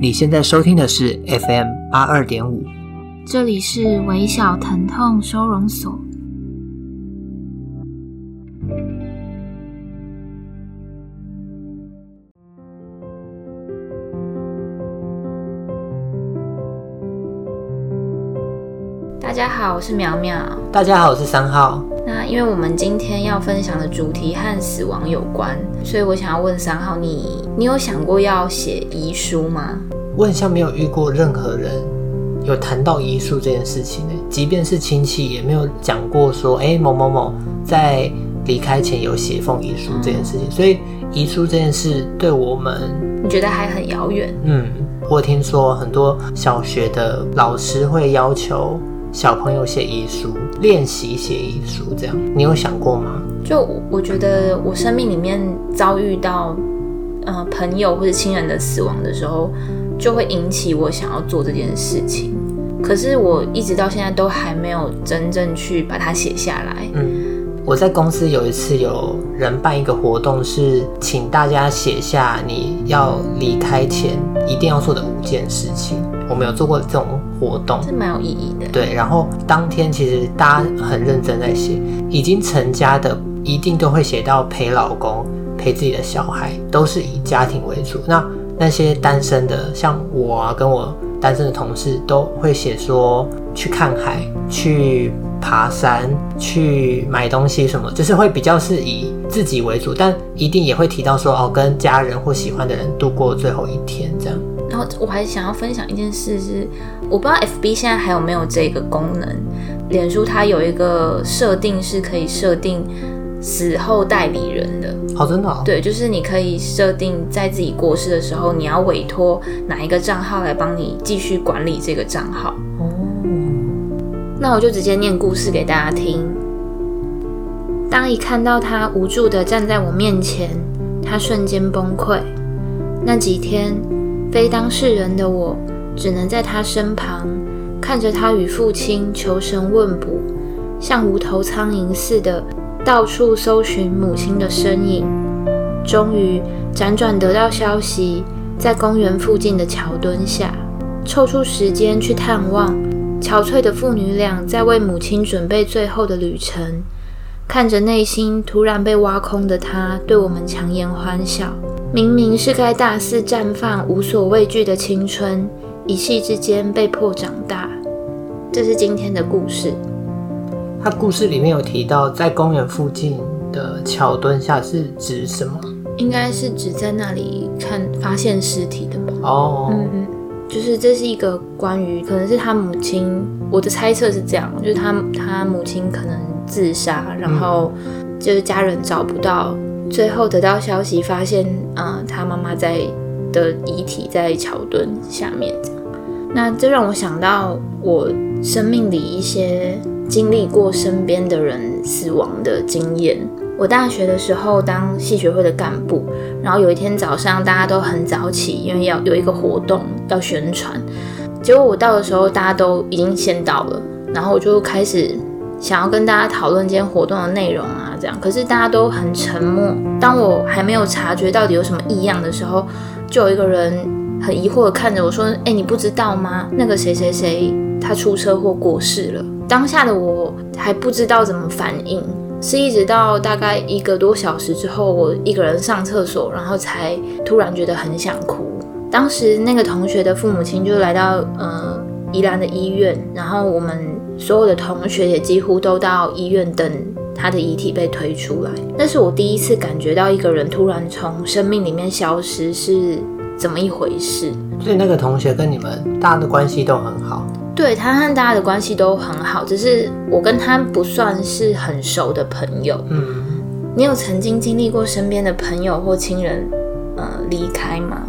你现在收听的是 FM 八二点五，这里是微小疼痛收容所。大家好，我是苗苗。大家好，我是三号。那因为我们今天要分享的主题和死亡有关，所以我想要问三号，你你有想过要写遗书吗？我很像没有遇过任何人有谈到遗书这件事情呢，即便是亲戚也没有讲过说，哎，某某某在离开前有写封遗书这件事情。嗯。所以遗书这件事对我们，你觉得还很遥远？嗯，我听说很多小学的老师会要求。小朋友写遗书，练习写遗书，这样你有想过吗？就我觉得，我生命里面遭遇到呃朋友或者亲人的死亡的时候，就会引起我想要做这件事情。可是我一直到现在都还没有真正去把它写下来。嗯，我在公司有一次有人办一个活动，是请大家写下你要离开前一定要做的五件事情。我们有做过这种活动，是蛮有意义的。对，然后当天其实大家很认真在写，已经成家的一定都会写到陪老公、陪自己的小孩，都是以家庭为主。那那些单身的，像我啊，跟我单身的同事，都会写说去看海、去爬山、去买东西什么，就是会比较是以自己为主，但一定也会提到说哦，跟家人或喜欢的人度过最后一天这样。我还想要分享一件事是，我不知道 FB 现在还有没有这个功能。脸书它有一个设定是可以设定死后代理人的。哦，真的？对，就是你可以设定在自己过世的时候，你要委托哪一个账号来帮你继续管理这个账号。哦。那我就直接念故事给大家听。当一看到他无助的站在我面前，他瞬间崩溃。那几天。非当事人的我，只能在他身旁，看着他与父亲求神问卜，像无头苍蝇似的到处搜寻母亲的身影。终于辗转得到消息，在公园附近的桥墩下，抽出时间去探望。憔悴的父女俩在为母亲准备最后的旅程，看着内心突然被挖空的他，对我们强颜欢笑。明明是该大肆绽放、无所畏惧的青春，一夕之间被迫长大。这是今天的故事。他故事里面有提到，在公园附近的桥墩下是指什么？应该是指在那里看发现尸体的吧？哦，嗯嗯，就是这是一个关于，可能是他母亲，我的猜测是这样，就是他他母亲可能自杀，然后就是家人找不到。最后得到消息，发现，呃，他妈妈在的遗体在桥墩下面。那这让我想到我生命里一些经历过身边的人死亡的经验。我大学的时候当系学会的干部，然后有一天早上大家都很早起，因为要有一个活动要宣传。结果我到的时候，大家都已经先到了，然后我就开始。想要跟大家讨论今天活动的内容啊，这样，可是大家都很沉默。当我还没有察觉到底有什么异样的时候，就有一个人很疑惑的看着我说：“哎，你不知道吗？那个谁谁谁他出车祸过世了。”当下的我还不知道怎么反应，是一直到大概一个多小时之后，我一个人上厕所，然后才突然觉得很想哭。当时那个同学的父母亲就来到呃宜兰的医院，然后我们。所有的同学也几乎都到医院等他的遗体被推出来。那是我第一次感觉到一个人突然从生命里面消失是怎么一回事。所以那个同学跟你们大家的关系都很好？对，他和大家的关系都很好，只是我跟他不算是很熟的朋友。嗯，你有曾经经历过身边的朋友或亲人呃离开吗？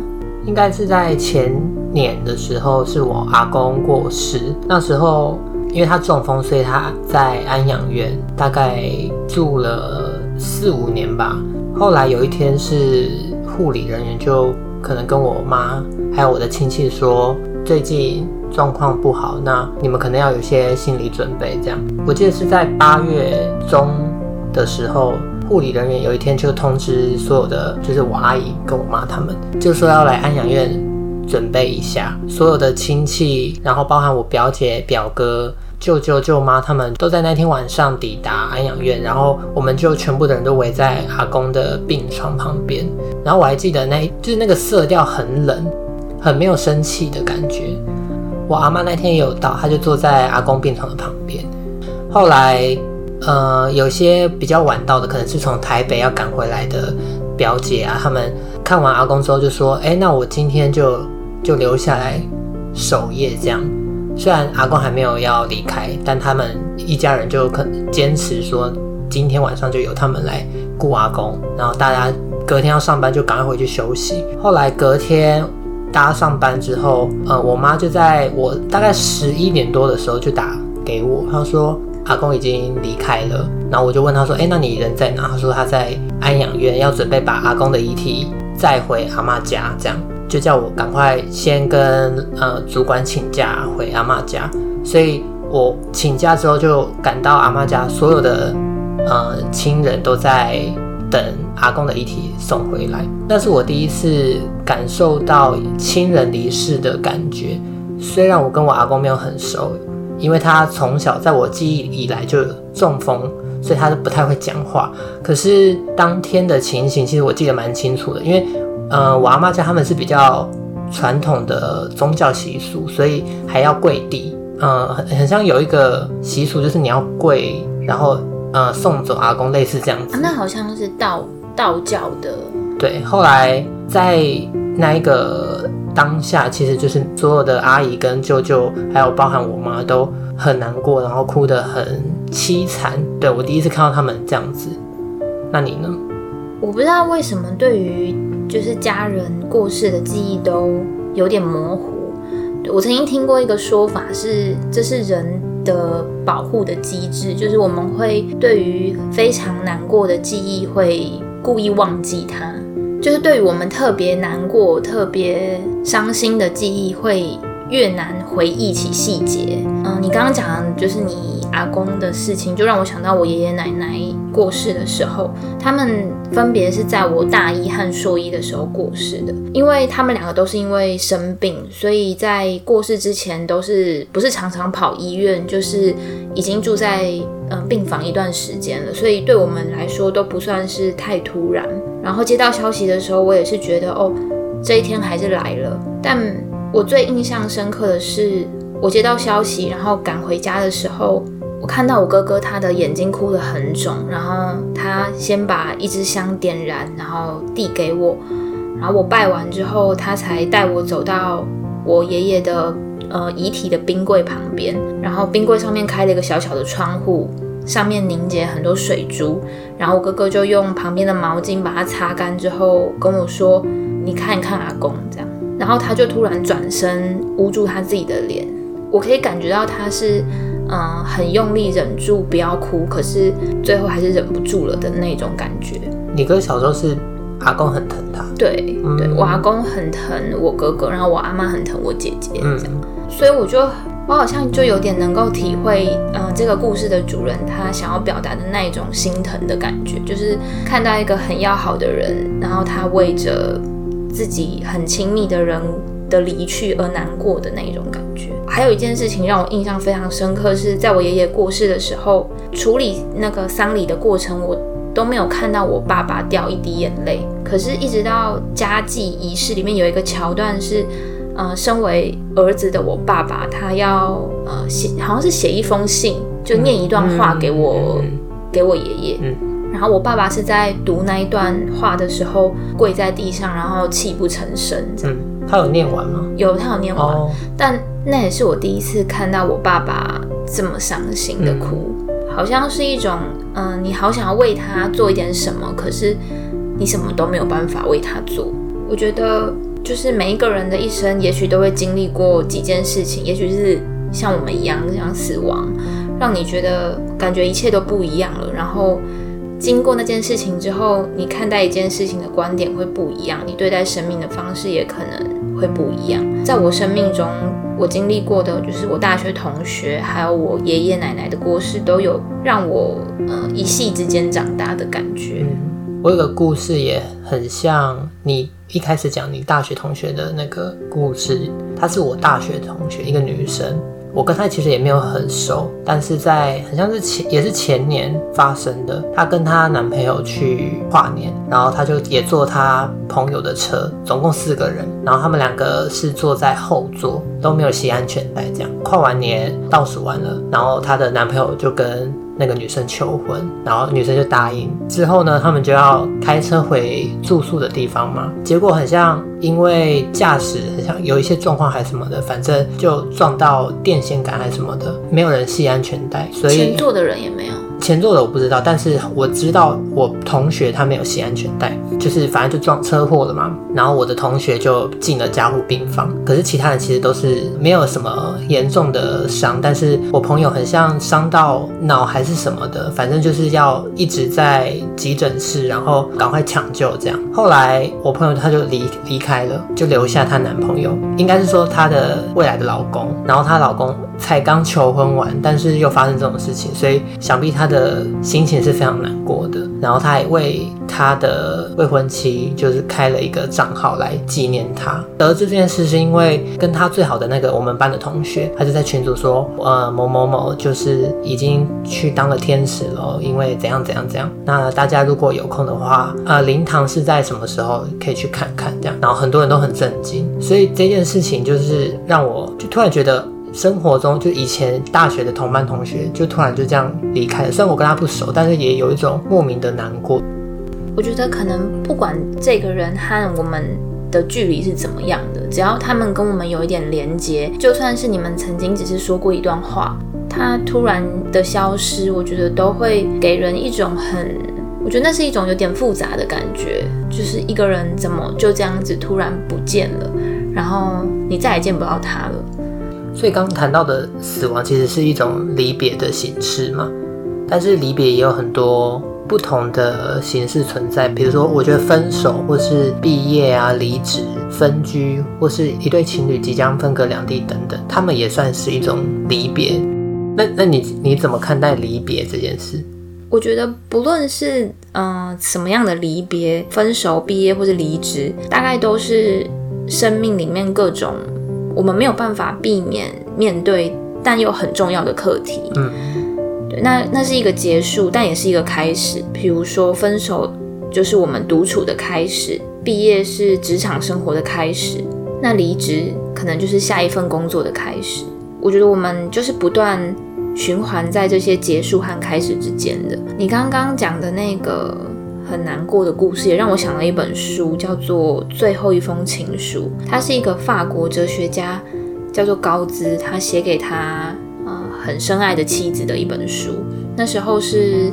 应该是在前年的时候，是我阿公过世，那时候。因为他中风，所以他在安养院大概住了四五年吧。后来有一天，是护理人员就可能跟我妈还有我的亲戚说，最近状况不好，那你们可能要有些心理准备。这样，我记得是在八月中的时候，护理人员有一天就通知所有的，就是我阿姨跟我妈他们，就说要来安养院准备一下。所有的亲戚，然后包含我表姐、表哥、舅舅、舅妈，他们都在那天晚上抵达安养院，然后我们就全部的人都围在阿公的病床旁边。然后我还记得那，就是那个色调很冷，很没有生气的感觉。我阿妈那天也有到，她就坐在阿公病床的旁边。后来，呃，有些比较晚到的，可能是从台北要赶回来的表姐啊，他们看完阿公之后就说：“哎，那我今天就就留下来守夜。”这样，虽然阿公还没有要离开，但他们一家人就可坚持说，今天晚上就由他们来顾阿公，然后大家隔天要上班就赶快回去休息。后来隔天大家上班之后，呃，我妈就在我大概十一点多的时候就打给我，她说。阿公已经离开了，然后我就问她说：“哎，那你人在哪？”她说她在安养院，要准备把阿公的遗体载回阿妈家，这样就叫我赶快先跟呃主管请假回阿妈家。所以我请假之后就赶到阿妈家，所有的呃亲人都在等阿公的遗体送回来。那是我第一次感受到亲人离世的感觉，虽然我跟我阿公没有很熟。因为他从小在我记忆以来就中风，所以他都不太会讲话。可是当天的情形，其实我记得蛮清楚的。因为，呃，我阿妈家他们是比较传统的宗教习俗，所以还要跪地。呃，很很像有一个习俗，就是你要跪，然后呃送走阿公，类似这样子。啊，那好像是道道教的。对，后来在那一个。当下其实就是所有的阿姨跟舅舅，还有包含我妈都很难过，然后哭得很凄惨。对，我第一次看到他们这样子，那你呢？我不知道为什么对于就是家人过世的记忆都有点模糊。我曾经听过一个说法是，这是人的保护的机制，就是我们会对于非常难过的记忆会故意忘记它。就是对于我们特别难过、特别伤心的记忆，会越难回忆起细节。嗯，你刚刚讲的就是你阿公的事情，就让我想到我爷爷奶奶过世的时候，他们分别是在我大一和硕一的时候过世的。因为他们两个都是因为生病，所以在过世之前都是不是常常跑医院，就是已经住在嗯病房一段时间了，所以对我们来说都不算是太突然。然后接到消息的时候，我也是觉得哦，这一天还是来了。但我最印象深刻的是，我接到消息，然后赶回家的时候，我看到我哥哥他的眼睛哭得很肿，然后他先把一支香点燃，然后递给我，然后我拜完之后，他才带我走到我爷爷的呃遗体的冰柜旁边，然后冰柜上面开了一个小小的窗户。上面凝结很多水珠，然后我哥哥就用旁边的毛巾把它擦干之后跟我说：“你看一看阿公这样。”然后他就突然转身捂住他自己的脸，我可以感觉到他是嗯很用力忍住不要哭，可是最后还是忍不住了的那种感觉。你哥小时候是阿公很疼他？对，对，我阿公很疼我哥哥，然后我阿妈很疼我姐姐这样，所以我就。我好像就有点能够体会，嗯、呃，这个故事的主人他想要表达的那一种心疼的感觉，就是看到一个很要好的人，然后他为着自己很亲密的人的离去而难过的那一种感觉。还有一件事情让我印象非常深刻，是在我爷爷过世的时候，处理那个丧礼的过程，我都没有看到我爸爸掉一滴眼泪。可是，一直到家祭仪式里面有一个桥段是。呃，身为儿子的我爸爸，他要呃写，好像是写一封信，就念一段话给我，嗯、给我爷爷。嗯、然后我爸爸是在读那一段话的时候跪在地上，然后泣不成声。这样、嗯，他有念完吗？有，他有念完。哦、但那也是我第一次看到我爸爸这么伤心的哭，嗯、好像是一种，嗯、呃，你好想要为他做一点什么，可是你什么都没有办法为他做。我觉得。就是每一个人的一生，也许都会经历过几件事情，也许是像我们一样这样死亡，让你觉得感觉一切都不一样了。然后经过那件事情之后，你看待一件事情的观点会不一样，你对待生命的方式也可能会不一样。在我生命中，我经历过的就是我大学同学，还有我爷爷奶奶的过世，都有让我呃一夕之间长大的感觉。我有个故事也很像你一开始讲你大学同学的那个故事，她是我大学同学，一个女生。我跟她其实也没有很熟，但是在很像是前也是前年发生的。她跟她男朋友去跨年，然后她就也坐她朋友的车，总共四个人，然后他们两个是坐在后座，都没有系安全带。这样跨完年倒数完了，然后她的男朋友就跟那个女生求婚，然后女生就答应。之后呢，他们就要开车回住宿的地方嘛。结果很像，因为驾驶很像有一些状况还是什么的，反正就撞到电线杆还是什么的，没有人系安全带，所以前座的人也没有。前座的我不知道，但是我知道我同学他没有系安全带，就是反正就撞车祸了嘛。然后我的同学就进了加护病房，可是其他人其实都是没有什么严重的伤，但是我朋友很像伤到脑还是什么的，反正就是要一直在急诊室，然后赶快抢救这样。后来我朋友他就离离开了，就留下她男朋友，应该是说她的未来的老公，然后她老公。才刚求婚完，但是又发生这种事情，所以想必他的心情是非常难过的。然后他也为他的未婚妻就是开了一个账号来纪念他。得知这件事是因为跟他最好的那个我们班的同学，他就在群组说，呃，某某某就是已经去当了天使了，因为怎样怎样怎样。那大家如果有空的话，呃，灵堂是在什么时候可以去看看这样。然后很多人都很震惊，所以这件事情就是让我就突然觉得。生活中，就以前大学的同班同学，就突然就这样离开了。虽然我跟他不熟，但是也有一种莫名的难过。我觉得可能不管这个人和我们的距离是怎么样的，只要他们跟我们有一点连接，就算是你们曾经只是说过一段话，他突然的消失，我觉得都会给人一种很，我觉得那是一种有点复杂的感觉，就是一个人怎么就这样子突然不见了，然后你再也见不到他了。所以刚谈到的死亡其实是一种离别的形式嘛，但是离别也有很多不同的形式存在。比如说，我觉得分手，或是毕业啊、离职、分居，或是一对情侣即将分隔两地等等，他们也算是一种离别。那那你你怎么看待离别这件事？我觉得不论是嗯、呃、什么样的离别，分手、毕业或是离职，大概都是生命里面各种。我们没有办法避免面对，但又很重要的课题。嗯，对，那那是一个结束，但也是一个开始。比如说，分手就是我们独处的开始，毕业是职场生活的开始，那离职可能就是下一份工作的开始。我觉得我们就是不断循环在这些结束和开始之间的。你刚刚讲的那个。很难过的故事，也让我想了一本书，叫做《最后一封情书》。它是一个法国哲学家，叫做高兹，他写给他很深爱的妻子的一本书。那时候是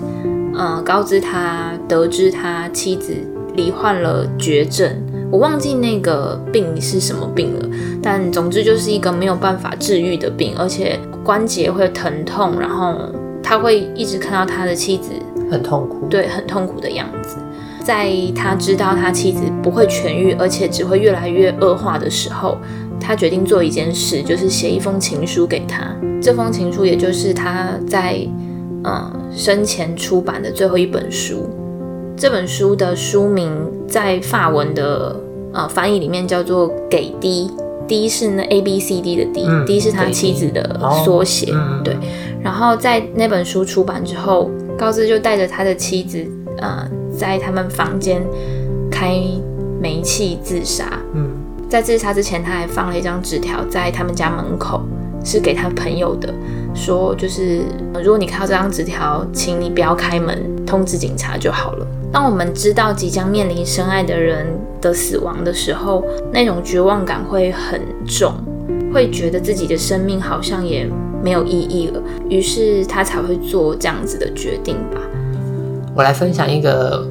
呃高知他得知他妻子罹患了绝症，我忘记那个病是什么病了，但总之就是一个没有办法治愈的病，而且关节会疼痛，然后他会一直看到他的妻子。很痛苦，对，很痛苦的样子。在他知道他妻子不会痊愈，而且只会越来越恶化的时候，他决定做一件事，就是写一封情书给他。这封情书也就是他在嗯生前出版的最后一本书。这本书的书名在法文的呃翻译里面叫做《给 D》，D 是那 A B C D 的 D，D、嗯、是他妻子的缩写。哦、对，然后在那本书出版之后。高兹就带着他的妻子，呃，在他们房间开煤气自杀。嗯，在自杀之前，他还放了一张纸条在他们家门口，是给他朋友的，说就是如果你看到这张纸条，请你不要开门，通知警察就好了。当我们知道即将面临深爱的人的死亡的时候，那种绝望感会很重，会觉得自己的生命好像也。没有意义了，于是他才会做这样子的决定吧。我来分享一个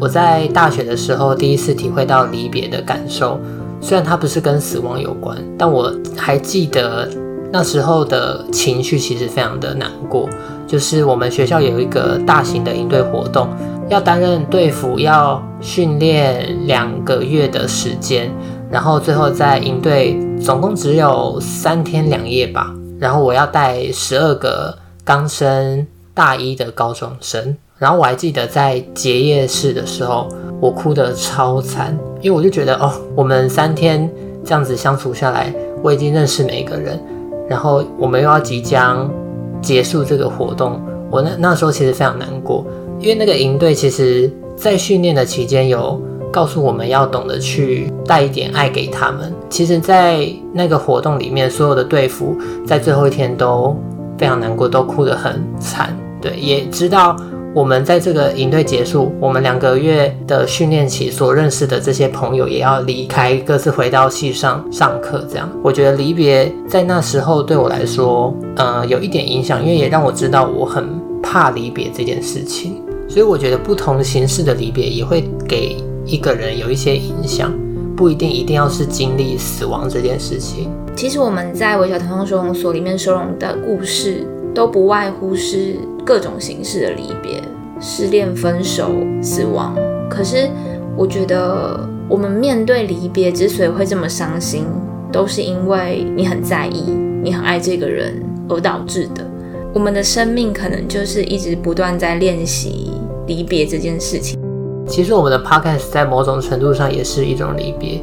我在大学的时候第一次体会到离别的感受，虽然它不是跟死亡有关，但我还记得那时候的情绪其实非常的难过。就是我们学校有一个大型的营队活动，要担任队服，要训练两个月的时间，然后最后在营队总共只有三天两夜吧。然后我要带十二个刚升大一的高中生，然后我还记得在结业式的时候，我哭得超惨，因为我就觉得哦，我们三天这样子相处下来，我已经认识每一个人，然后我们又要即将结束这个活动，我那那时候其实非常难过，因为那个营队其实在训练的期间有告诉我们要懂得去带一点爱给他们。其实，在那个活动里面，所有的队服在最后一天都非常难过，都哭得很惨。对，也知道我们在这个营队结束，我们两个月的训练期所认识的这些朋友也要离开，各自回到系上上课。这样，我觉得离别在那时候对我来说，呃，有一点影响，因为也让我知道我很怕离别这件事情。所以，我觉得不同形式的离别也会给一个人有一些影响。不一定一定要是经历死亡这件事情。其实我们在微小疼痛收容所里面收容的故事，都不外乎是各种形式的离别、失恋、分手、死亡。可是我觉得，我们面对离别之所以会这么伤心，都是因为你很在意、你很爱这个人而导致的。我们的生命可能就是一直不断在练习离别这件事情。其实我们的 podcast 在某种程度上也是一种离别，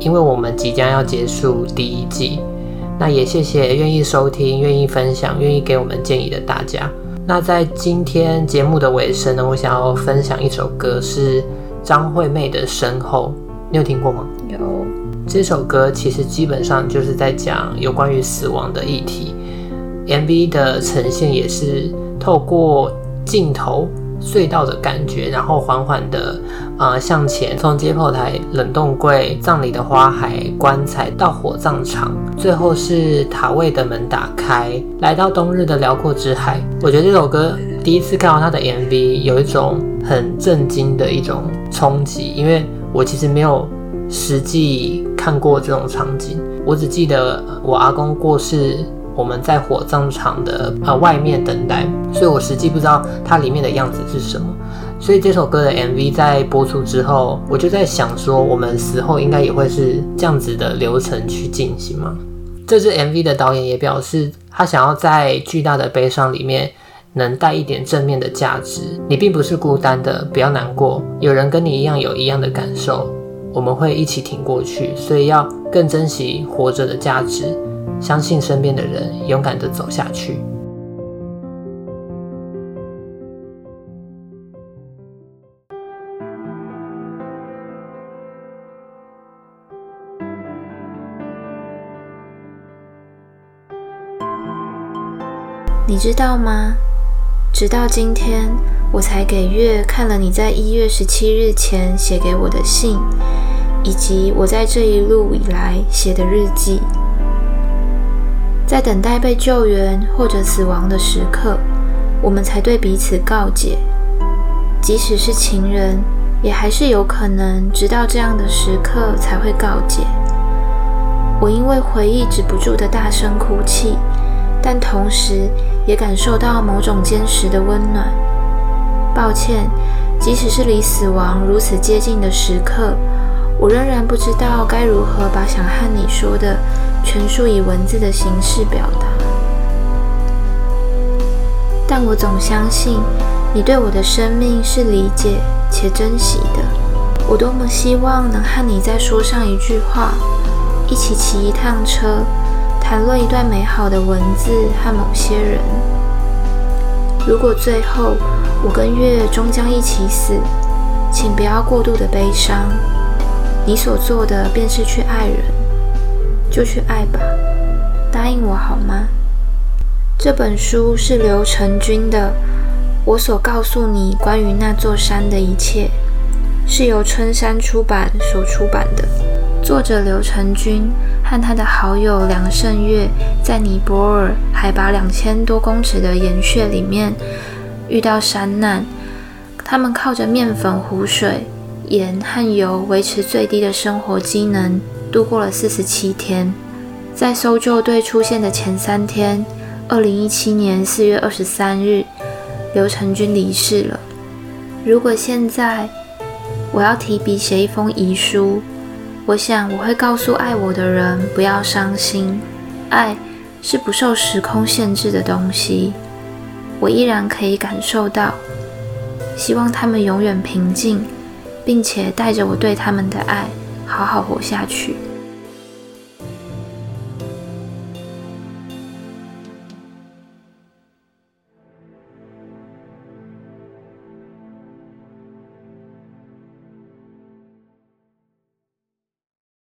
因为我们即将要结束第一季。那也谢谢愿意收听、愿意分享、愿意给我们建议的大家。那在今天节目的尾声呢，我想要分享一首歌，是张惠妹的《身后》，你有听过吗？有。这首歌其实基本上就是在讲有关于死亡的议题，MV 的呈现也是透过镜头。隧道的感觉，然后缓缓的呃向前，从解剖台、冷冻柜、葬礼的花海、棺材到火葬场，最后是塔位的门打开，来到冬日的辽阔之海。我觉得这首歌第一次看到它的 MV，有一种很震惊的一种冲击，因为我其实没有实际看过这种场景，我只记得我阿公过世。我们在火葬场的呃外面等待，所以我实际不知道它里面的样子是什么。所以这首歌的 MV 在播出之后，我就在想说，我们死后应该也会是这样子的流程去进行吗？这支 MV 的导演也表示，他想要在巨大的悲伤里面能带一点正面的价值。你并不是孤单的，不要难过，有人跟你一样有一样的感受，我们会一起挺过去。所以要更珍惜活着的价值。相信身边的人，勇敢地走下去。你知道吗？直到今天，我才给月看了你在一月十七日前写给我的信，以及我在这一路以来写的日记。在等待被救援或者死亡的时刻，我们才对彼此告解。即使是情人，也还是有可能直到这样的时刻才会告解。我因为回忆止不住的大声哭泣，但同时也感受到某种坚实的温暖。抱歉，即使是离死亡如此接近的时刻，我仍然不知道该如何把想和你说的。全数以文字的形式表达，但我总相信你对我的生命是理解且珍惜的。我多么希望能和你再说上一句话，一起骑一趟车，谈论一段美好的文字和某些人。如果最后我跟月终将一起死，请不要过度的悲伤。你所做的便是去爱人。就去爱吧，答应我好吗？这本书是刘成军的《我所告诉你关于那座山的一切》，是由春山出版所出版的。作者刘成军和他的好友梁胜月在尼泊尔海拔两千多公尺的岩穴里面遇到山难，他们靠着面粉、湖水、盐和油维持最低的生活机能。度过了四十七天，在搜救队出现的前三天，二零一七年四月二十三日，刘成军离世了。如果现在我要提笔写一封遗书，我想我会告诉爱我的人不要伤心，爱是不受时空限制的东西。我依然可以感受到，希望他们永远平静，并且带着我对他们的爱，好好活下去。